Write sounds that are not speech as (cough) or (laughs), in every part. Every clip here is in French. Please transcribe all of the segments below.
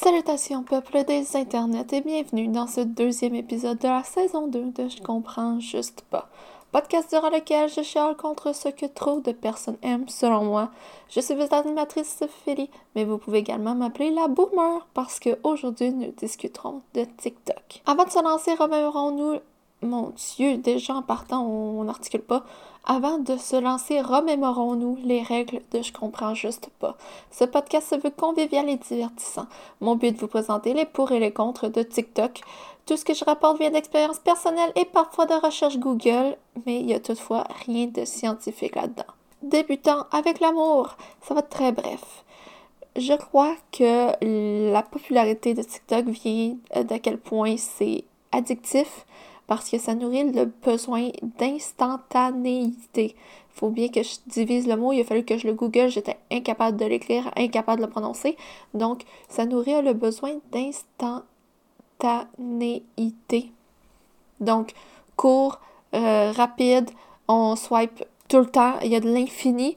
Salutations peuple des internets et bienvenue dans ce deuxième épisode de la saison 2 de Je comprends juste pas. Podcast durant lequel je chiale contre ce que trop de personnes aiment selon moi. Je suis votre animatrice Philly, mais vous pouvez également m'appeler la boomer parce que aujourd'hui nous discuterons de TikTok. Avant de se lancer, remémorons-nous mon Dieu, déjà en partant, on n'articule pas. Avant de se lancer, remémorons-nous les règles de Je comprends juste pas. Ce podcast se veut convivial et divertissant. Mon but est de vous présenter les pour et les contre de TikTok. Tout ce que je rapporte vient d'expériences personnelles et parfois de recherches Google, mais il y a toutefois rien de scientifique là-dedans. Débutant avec l'amour, ça va être très bref. Je crois que la popularité de TikTok vient d'à quel point c'est addictif, parce que ça nourrit le besoin d'instantanéité. Il faut bien que je divise le mot, il a fallu que je le google, j'étais incapable de l'écrire, incapable de le prononcer. Donc, ça nourrit le besoin d'instantanéité. Donc, court, euh, rapide, on swipe tout le temps, il y a de l'infini.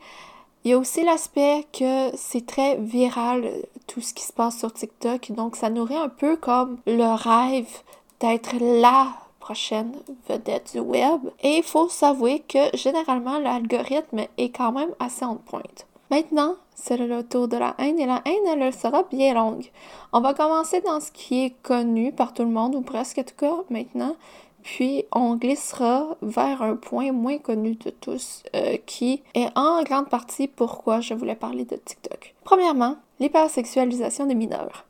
Il y a aussi l'aspect que c'est très viral, tout ce qui se passe sur TikTok. Donc, ça nourrit un peu comme le rêve d'être là prochaine vedette du web. Et il faut s'avouer que généralement l'algorithme est quand même assez en pointe. Maintenant, c'est le tour de la haine et la haine, elle sera bien longue. On va commencer dans ce qui est connu par tout le monde, ou presque en tout cas maintenant, puis on glissera vers un point moins connu de tous, euh, qui est en grande partie pourquoi je voulais parler de TikTok. Premièrement, l'hypersexualisation des mineurs.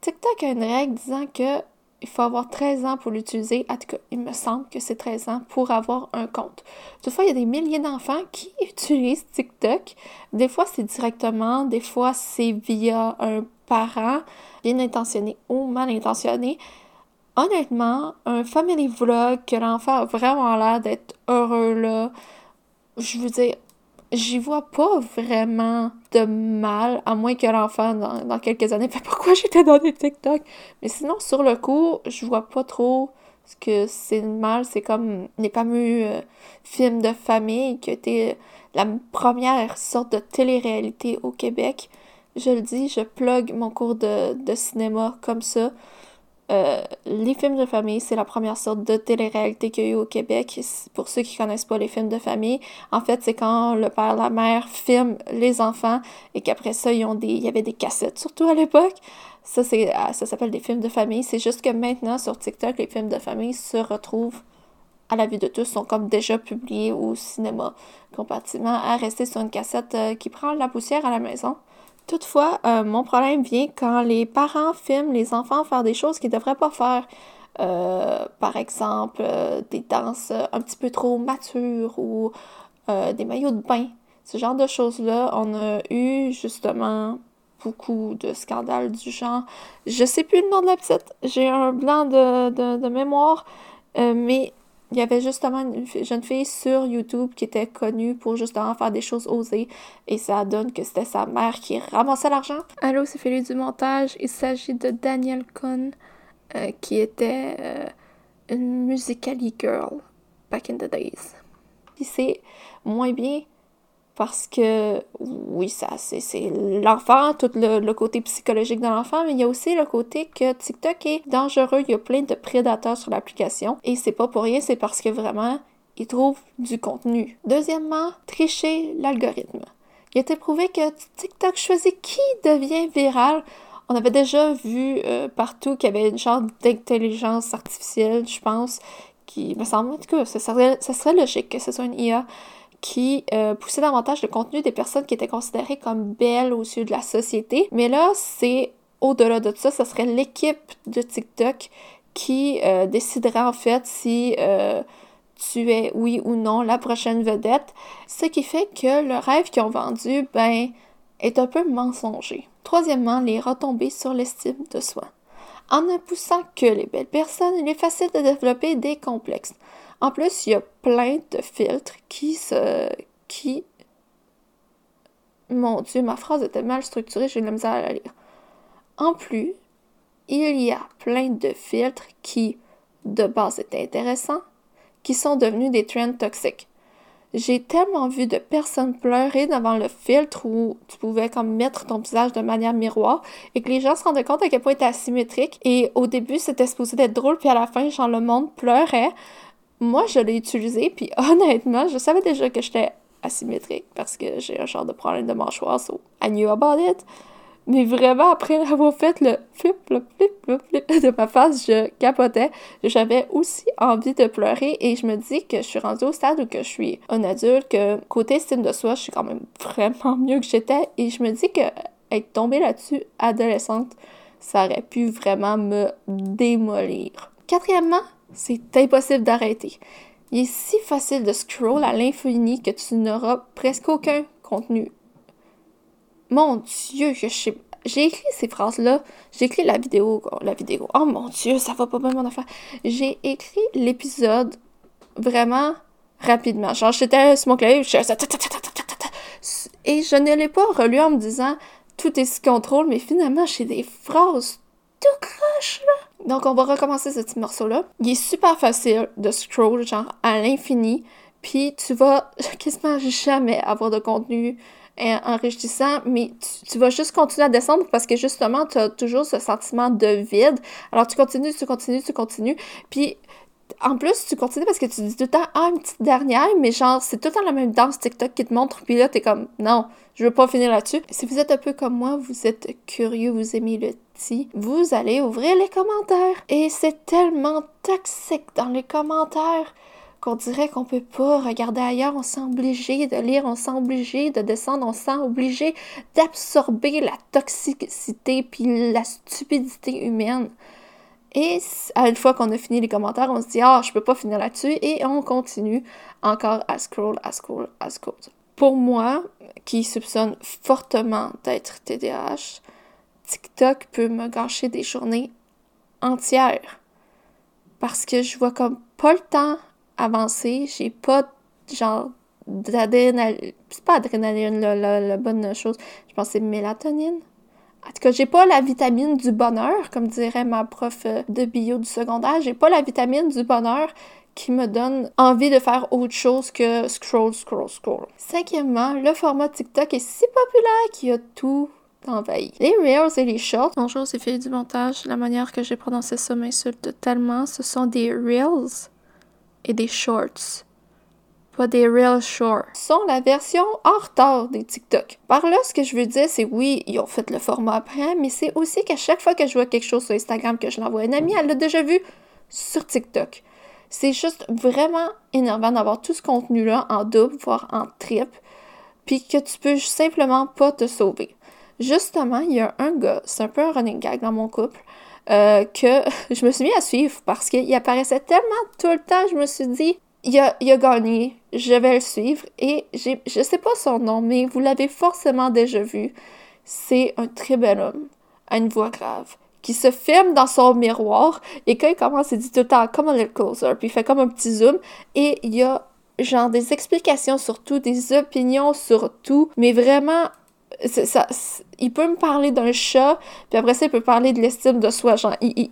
TikTok a une règle disant que il faut avoir 13 ans pour l'utiliser. En tout cas, il me semble que c'est 13 ans pour avoir un compte. Toutefois, il y a des milliers d'enfants qui (laughs) utilisent TikTok. Des fois, c'est directement, des fois, c'est via un parent bien intentionné ou mal intentionné. Honnêtement, un family vlog que l'enfant a vraiment l'air d'être heureux là, je veux dire, j'y vois pas vraiment de mal, à moins que l'enfant, dans, quelques années, fait (laughs) pourquoi j'étais dans des TikTok. Mais sinon, sur le coup, je vois pas trop ce que c'est mal. C'est comme les fameux euh, films de famille qui été la première sorte de télé-réalité au Québec. Je le dis, je plug mon cours de, de cinéma comme ça. Euh, les films de famille, c'est la première sorte de télé-réalité qu'il y a eu au Québec. Pour ceux qui connaissent pas les films de famille, en fait, c'est quand le père, la mère filment les enfants et qu'après ça, ils ont il y avait des cassettes, surtout à l'époque. Ça, c'est, ah, ça s'appelle des films de famille. C'est juste que maintenant, sur TikTok, les films de famille se retrouvent à la vue de tous, sont comme déjà publiés au cinéma, comparativement à rester sur une cassette euh, qui prend la poussière à la maison. Toutefois, euh, mon problème vient quand les parents filment les enfants faire des choses qu'ils ne devraient pas faire. Euh, par exemple, euh, des danses un petit peu trop matures ou des maillots de bain. Ce genre de choses-là, on a eu justement beaucoup de scandales du genre. Je sais plus le nom de la petite, j'ai un blanc de, de mémoire, mais il y avait justement une jeune fille sur YouTube qui était connue pour justement faire des choses osées et ça donne que c'était sa mère qui ramassait l'argent. Allô, c'est Philippe du montage. Il s'agit de Danielle Cohn euh, qui était euh, une musically girl back in the days. Puis c'est moins bien parce que oui, ça c'est l'enfant, tout le, côté psychologique de l'enfant, mais il y a aussi le côté que TikTok est dangereux, il y a plein de prédateurs sur l'application et c'est pas pour rien, c'est parce que vraiment ils trouvent du contenu. Deuxièmement, tricher l'algorithme. Il a été prouvé que TikTok choisit qui devient viral. On avait déjà vu euh, partout qu'il y avait une sorte d'intelligence artificielle, je pense, qui me semble, en tout cas, serait, ça serait logique que ce soit une IA qui euh, poussait davantage le contenu des personnes qui étaient considérées comme belles aux yeux de la société. Mais là, c'est au-delà de ça, ce serait l'équipe de TikTok qui euh, déciderait en fait si euh, tu es oui ou non la prochaine vedette. Ce qui fait que le rêve qu'ils ont vendu, ben, est un peu mensonger. Troisièmement, les retombées sur l'estime de soi. En ne poussant que les belles personnes, il est facile de développer des complexes. En plus, il y a plein de filtres qui se. qui. Mon Dieu, ma phrase était mal structurée, j'ai de la misère à la lire. En plus, il y a plein de filtres qui, de base, étaient intéressants, qui sont devenus des trends toxiques. j'ai tellement vu de personnes pleurer devant le filtre où tu pouvais comme mettre ton visage de manière miroir et que les gens se rendaient compte à quel point était asymétrique. Et au début, c'était supposé être drôle, puis à la fin, genre, le monde pleurait. Moi, je l'ai utilisé, puis (laughs) honnêtement, je savais déjà que j'étais asymétrique parce que j'ai un genre de problème de mâchoire, so I knew about it. Mais vraiment, après avoir fait le flip, le flip, le flip de ma face, je capotais. J'avais aussi envie de pleurer et je me dis que je suis rendue au stade où que je suis un adulte, que côté estime de soi, je suis quand même (laughs) vraiment mieux que j'étais et je me dis que être tombée là-dessus adolescente, ça aurait pu vraiment me démolir. Quatrièmement, c'est impossible d'arrêter. Il est si facile de scroll à l'infini que tu n'auras presque aucun contenu mon Dieu, je J'ai écrit ces phrases-là. J'ai écrit la vidéo. La vidéo. Oh mon Dieu, ça va pas bien mon affaire. J'ai écrit l'épisode vraiment rapidement. Genre, j'étais sur mon clavier, et je ne l'ai pas relu en me disant tout est sous contrôle, mais finalement, j'ai des phrases tout croche, là. Donc, on va recommencer ce petit morceau-là. Il est super facile de scroll, genre, à l'infini. Puis, tu vas (laughs) quasiment jamais avoir de contenu enrichissant, mais tu, vas juste continuer à descendre parce que justement, tu as toujours ce sentiment de vide. Alors, tu continues, tu continues, tu continues. Puis, en plus, tu continues parce que tu dis tout le temps, ah, une petite dernière, mais genre, c'est tout le temps la même danse TikTok qui te montre, puis là, t'es comme, non, je veux pas finir là-dessus. Si vous êtes un peu comme moi, vous êtes curieux, vous aimez le petit, vous allez ouvrir les commentaires. Et c'est tellement toxique dans les commentaires qu'on dirait qu'on peut pas regarder ailleurs, on sent obligé de lire, on sent obligé de descendre, on sent obligé d'absorber la toxicité puis la stupidité humaine. Et à une fois qu'on a fini les commentaires, on se dit ah, je peux pas finir là-dessus et on continue encore à scroll, à scroll, à scroll. Pour moi, qui soupçonne fortement d'être TDAH, TikTok peut me gâcher des journées entières parce que je vois comme pas le temps avancé, j'ai pas genre d'adrénaline. C'est pas adrénaline la, bonne chose. Je pense que c'est mélatonine. En tout cas, j'ai pas la vitamine du bonheur, comme dirait ma prof euh, de bio du secondaire. J'ai pas la vitamine du bonheur qui me donne envie de faire autre chose que scroll, scroll, scroll. Cinquièmement, le format TikTok est si populaire qu'il a tout envahi. Les Reels et les Shorts. Bonjour, c'est fait du montage. La manière que j'ai prononcé ça m'insulte tellement. Ce sont des Reels et des shorts. Pas des real shorts. Sont la version en retard des TikTok. Par là, ce que je veux dire, c'est oui, ils ont fait le format après, mais c'est aussi qu'à chaque fois que je vois quelque chose sur Instagram que je l'envoie à une amie, elle l'a déjà vu sur TikTok. C'est juste vraiment énervant d'avoir tout ce contenu-là en double, voire en triple, puis que tu peux simplement pas te sauver. Justement, il y a un gars, c'est un peu un running gag dans mon couple, euh, que (laughs) je me suis mis à suivre parce qu'il apparaissait tellement tout le temps, je me suis dit, il a, il a gagné, je vais le suivre. Et je sais pas son nom, mais vous l'avez forcément déjà vu. C'est un très bel homme, à une voix grave, qui se filme dans son miroir et quand il commence, il dit tout le temps comme un little closer, puis il fait comme un petit zoom et il y a genre des explications sur tout, des opinions sur tout, mais vraiment ça, il peut me parler d'un chat, puis après ça, il peut parler de l'estime de soi. Genre, il,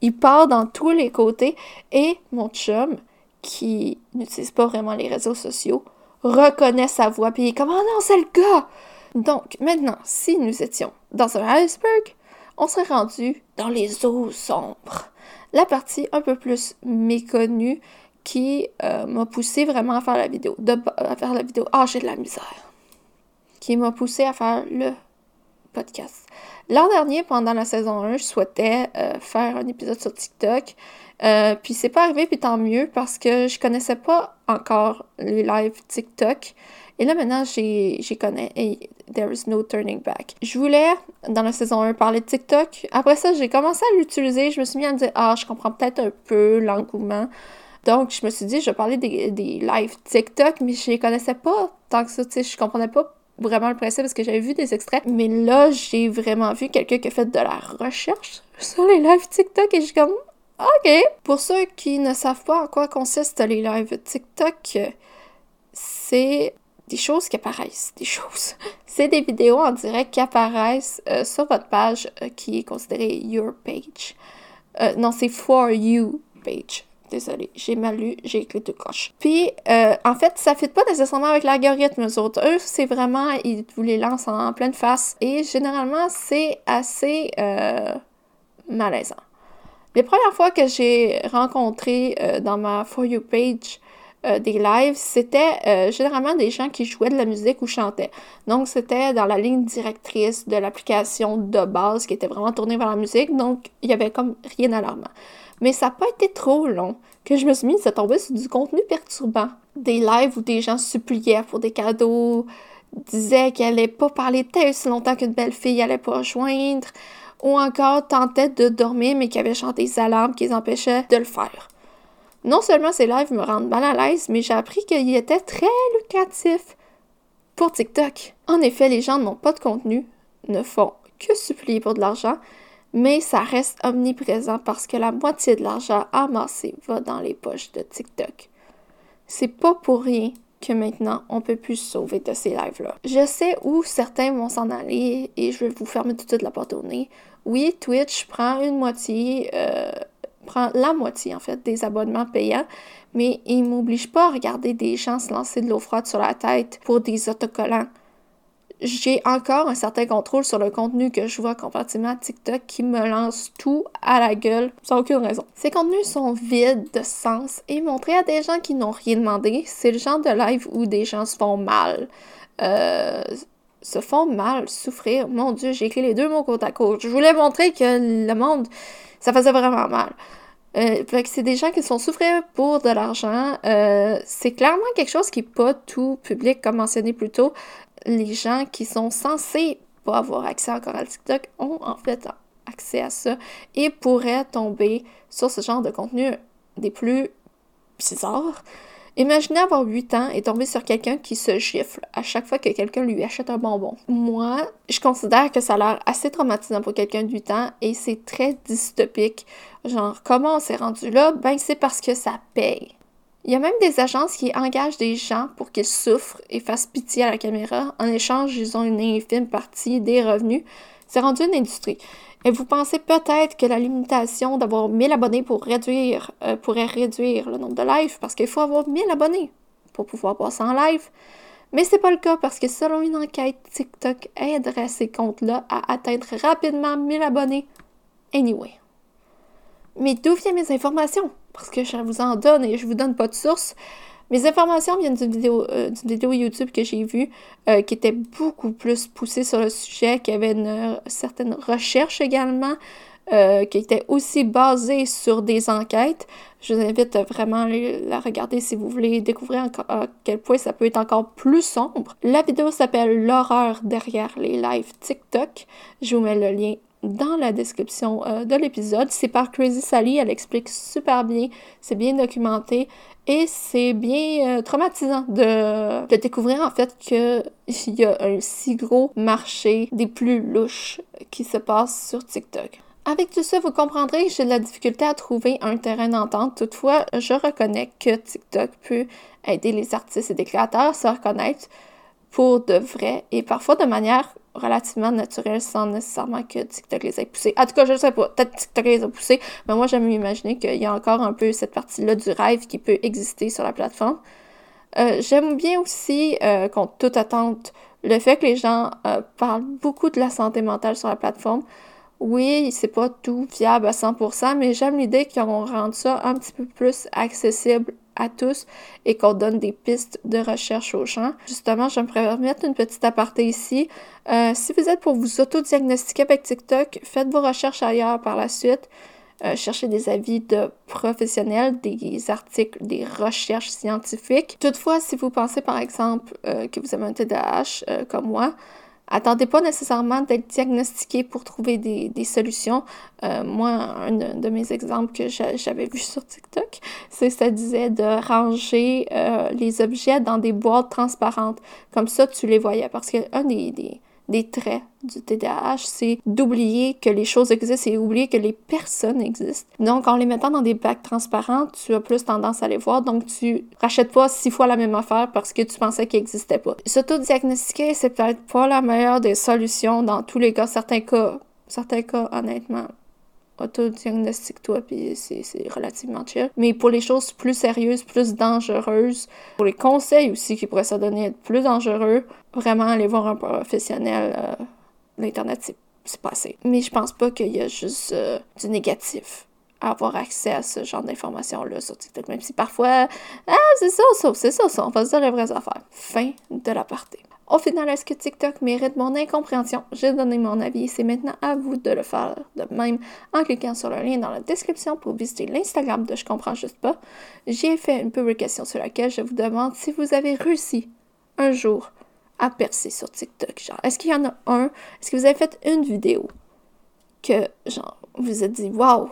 il, part dans tous les côtés. Et mon chum, qui n'utilise pas vraiment les réseaux sociaux, reconnaît sa voix, puis il est comme « Oh non, c'est le gars! » Donc, maintenant, si nous étions dans un iceberg, on serait rendu dans les eaux sombres. La partie un peu plus méconnue qui euh, m'a poussé vraiment à faire la vidéo. À faire la vidéo. Ah, j'ai de la misère qui m'a poussé à faire le podcast. L'an dernier, pendant la saison 1, je souhaitais euh, faire un épisode sur TikTok. Euh, puis c'est pas arrivé, puis tant mieux, parce que je connaissais pas encore les lives TikTok. Et là, maintenant, j'y connais. Et there is no turning back. Je voulais, dans la saison 1, parler de TikTok. Après ça, j'ai commencé à l'utiliser. Je me suis mis à me dire, ah, je comprends peut-être un peu l'engouement. Donc, je me suis dit, je vais parler des, des lives TikTok, mais je les connaissais pas tant que ça. Tu sais, je comprenais pas vraiment le principe parce que j'avais vu des extraits. Mais là, j'ai vraiment vu quelqu'un qui a fait de la recherche sur les lives TikTok et je suis comme, OK. Pour ceux qui ne savent pas en quoi consistent les lives TikTok, c'est des choses qui apparaissent, des choses. (laughs) C'est des vidéos en direct qui apparaissent euh, sur votre page euh, qui est considérée Your Page. Euh, non, c'est For You Page. Désolée, j'ai mal lu, j'ai écrit tout croche. Puis, euh, en fait, ça ne fit pas nécessairement avec l'algorithme, eux autres. Eux, c'est vraiment, ils vous les lancent en, pleine face. Et généralement, c'est assez euh, malaisant. Les premières fois que j'ai rencontré euh, dans ma For You page des lives, c'était généralement des gens qui jouaient de la musique ou chantaient. Donc, c'était dans la ligne directrice de l'application de base qui était vraiment tournée vers la musique. Donc, il y avait comme rien d'alarmant. Mais ça n'a pas été trop long que je me suis mise à tomber sur du contenu perturbant. Des lives où des gens suppliaient pour des cadeaux, disaient qu'elle n'allait pas parler de aussi longtemps qu'une belle fille allait pas rejoindre, ou encore tentaient de dormir mais qui avaient chanté des alarmes qui les empêchaient de le faire. Non seulement ces lives me rendent mal à l'aise, mais j'ai appris qu'ils étaient très lucratifs pour TikTok. En effet, les gens n'ont pas de contenu, ne font que supplier pour de l'argent, mais ça reste omniprésent parce que la moitié de l'argent amassé va dans les poches de TikTok. C'est pas pour rien que maintenant on peut plus se sauver de ces lives-là. Je sais où certains vont s'en aller et je vais vous fermer tout de suite la porte au nez. Oui, Twitch prend une moitié, euh, prend la moitié en fait des abonnements payants, mais il m'oblige pas à regarder des gens se lancer de l'eau froide sur la tête pour des autocollants j'ai encore un certain contrôle sur le contenu que je vois comparativement à TikTok qui me lance tout à la gueule sans aucune raison. Ces contenus sont vides de sens et montrés à des gens qui n'ont rien demandé. C'est le genre de live où des gens se font mal. Euh, se font mal, souffrir. Mon Dieu, j'ai écrit les deux mots côte à côte. Je voulais montrer que le monde, ça faisait vraiment mal. Euh, c'est des gens qui sont souffrir pour de l'argent. Euh, c'est clairement quelque chose qui n'est pas tout public, comme mentionné plus tôt les gens qui sont censés pas avoir accès encore à TikTok ont en fait accès à ça et pourraient tomber sur ce genre de contenu des plus bizarres. Imaginez avoir 8 ans et tomber sur quelqu'un qui se gifle à chaque fois que quelqu'un lui achète un bonbon. Moi, je considère que ça a l'air assez traumatisant pour quelqu'un de 8 ans et c'est très dystopique. Genre, comment on s'est rendu là? Ben, c'est parce que ça paye. Il y a même des agences qui engagent des gens pour qu'ils souffrent et fassent pitié à la caméra. En échange, ils ont une infime partie des revenus. C'est rendu une industrie. Et vous pensez peut-être que la limitation d'avoir 1000 abonnés pour réduire, euh, pourrait réduire le nombre de lives parce qu'il faut avoir 1000 abonnés pour pouvoir passer en live. Mais c'est pas le cas parce que selon une enquête, TikTok aiderait ces comptes-là à atteindre rapidement 1000 abonnés. Anyway. Mais d'où viennent mes informations? Parce que je vous en donne et je vous donne pas de source. Mes informations viennent d'une vidéo, euh, vidéo YouTube que j'ai vue euh, qui était beaucoup plus poussée sur le sujet, qui avait une certaine recherche également, euh, qui était aussi basée sur des enquêtes. Je vous invite vraiment à la regarder si vous voulez découvrir à quel point ça peut être encore plus sombre. La vidéo s'appelle L'horreur derrière les lives TikTok. Je vous mets le lien dans la description euh, de l'épisode. C'est par Crazy Sally, elle explique super bien, c'est bien documenté et c'est bien euh, traumatisant de, de, découvrir en fait qu'il y a un si gros marché des plus louches qui se passe sur TikTok. Avec tout ça, vous comprendrez que j'ai de la difficulté à trouver un terrain d'entente. Toutefois, je reconnais que TikTok peut aider les artistes et les créateurs à se reconnaître pour de vrai et parfois de manière relativement naturelle sans nécessairement que TikTok les ait poussés. En tout cas, je ne sais pas, peut-être TikTok les a poussés, mais moi j'aime imaginer qu'il y a encore un peu cette partie-là du rêve qui peut exister sur la plateforme. Euh, j'aime bien aussi, euh, contre toute attente, le fait que les gens euh, parlent beaucoup de la santé mentale sur la plateforme. Oui, c'est pas tout fiable à 100%, mais j'aime l'idée qu'on rende ça un petit peu plus accessible tous et qu'on donne des pistes de recherche aux gens. Justement, je me permettre une petite aparté ici. Euh, si vous êtes pour vous auto-diagnostiquer avec TikTok, faites vos recherches ailleurs par la suite. Euh, cherchez des avis de professionnels, des articles, des recherches scientifiques. Toutefois, si vous pensez par exemple euh, que vous avez un TDAH comme moi, Attendez pas nécessairement d'être diagnostiqué pour trouver des, solutions. Euh, moi, un de, mes exemples que j'avais vu sur TikTok, c'est ça disait de ranger euh, les objets dans des boîtes transparentes. Comme ça, tu les voyais. Parce que un des, des, des traits du TDAH, c'est d'oublier que les choses existent et oublier que les personnes existent. Donc, en les mettant dans des bacs transparents, tu as plus tendance à les voir. Donc, tu rachètes pas six fois la même affaire parce que tu pensais qu'il n'existait pas. S'auto-diagnostiquer, c'est peut-être pas la meilleure des solutions dans tous les cas. Certains cas, certains cas, honnêtement, autodiagnostique-toi, puis c'est relativement chill. Mais pour les choses plus sérieuses, plus dangereuses, pour les conseils aussi qui pourraient s'adonner être plus dangereux, vraiment aller voir un professionnel. Euh, L'Internet, c'est passé. Mais je pense pas qu'il y a juste euh, du négatif à avoir accès à ce genre d'informations-là sur TikTok, même si parfois, ah, c'est ça, ça, c'est ça, ça, on va se dire les vraies affaires. Fin de la partie. Au final, est-ce que TikTok mérite mon incompréhension? J'ai donné mon avis c'est maintenant à vous de le faire de même en cliquant sur le lien dans la description pour visiter l'Instagram de Je comprends juste pas. J'ai fait une publication sur laquelle je vous demande si vous avez réussi un jour à percer sur TikTok. Genre, est-ce qu'il y en a un? Est-ce que vous avez fait une vidéo que, genre, vous êtes dit, waouh,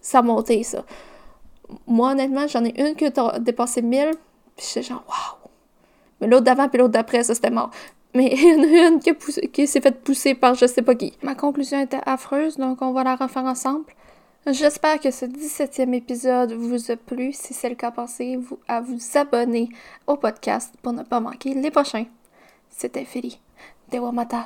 ça a monté ça? Moi, honnêtement, j'en ai une qui a dépassé 1000, puis j'étais genre, waouh! Mais l'autre d'avant puis l'autre d'après, ça c'était mort. Mais il y en a une qui, qui s'est fait pousser par je sais pas qui. Ma conclusion était affreuse, donc on va la refaire ensemble. J'espère que ce 17e épisode vous a plu. Si c'est le cas, pensez-vous à vous abonner au podcast pour ne pas manquer les prochains. C'était Philly. Dewamata.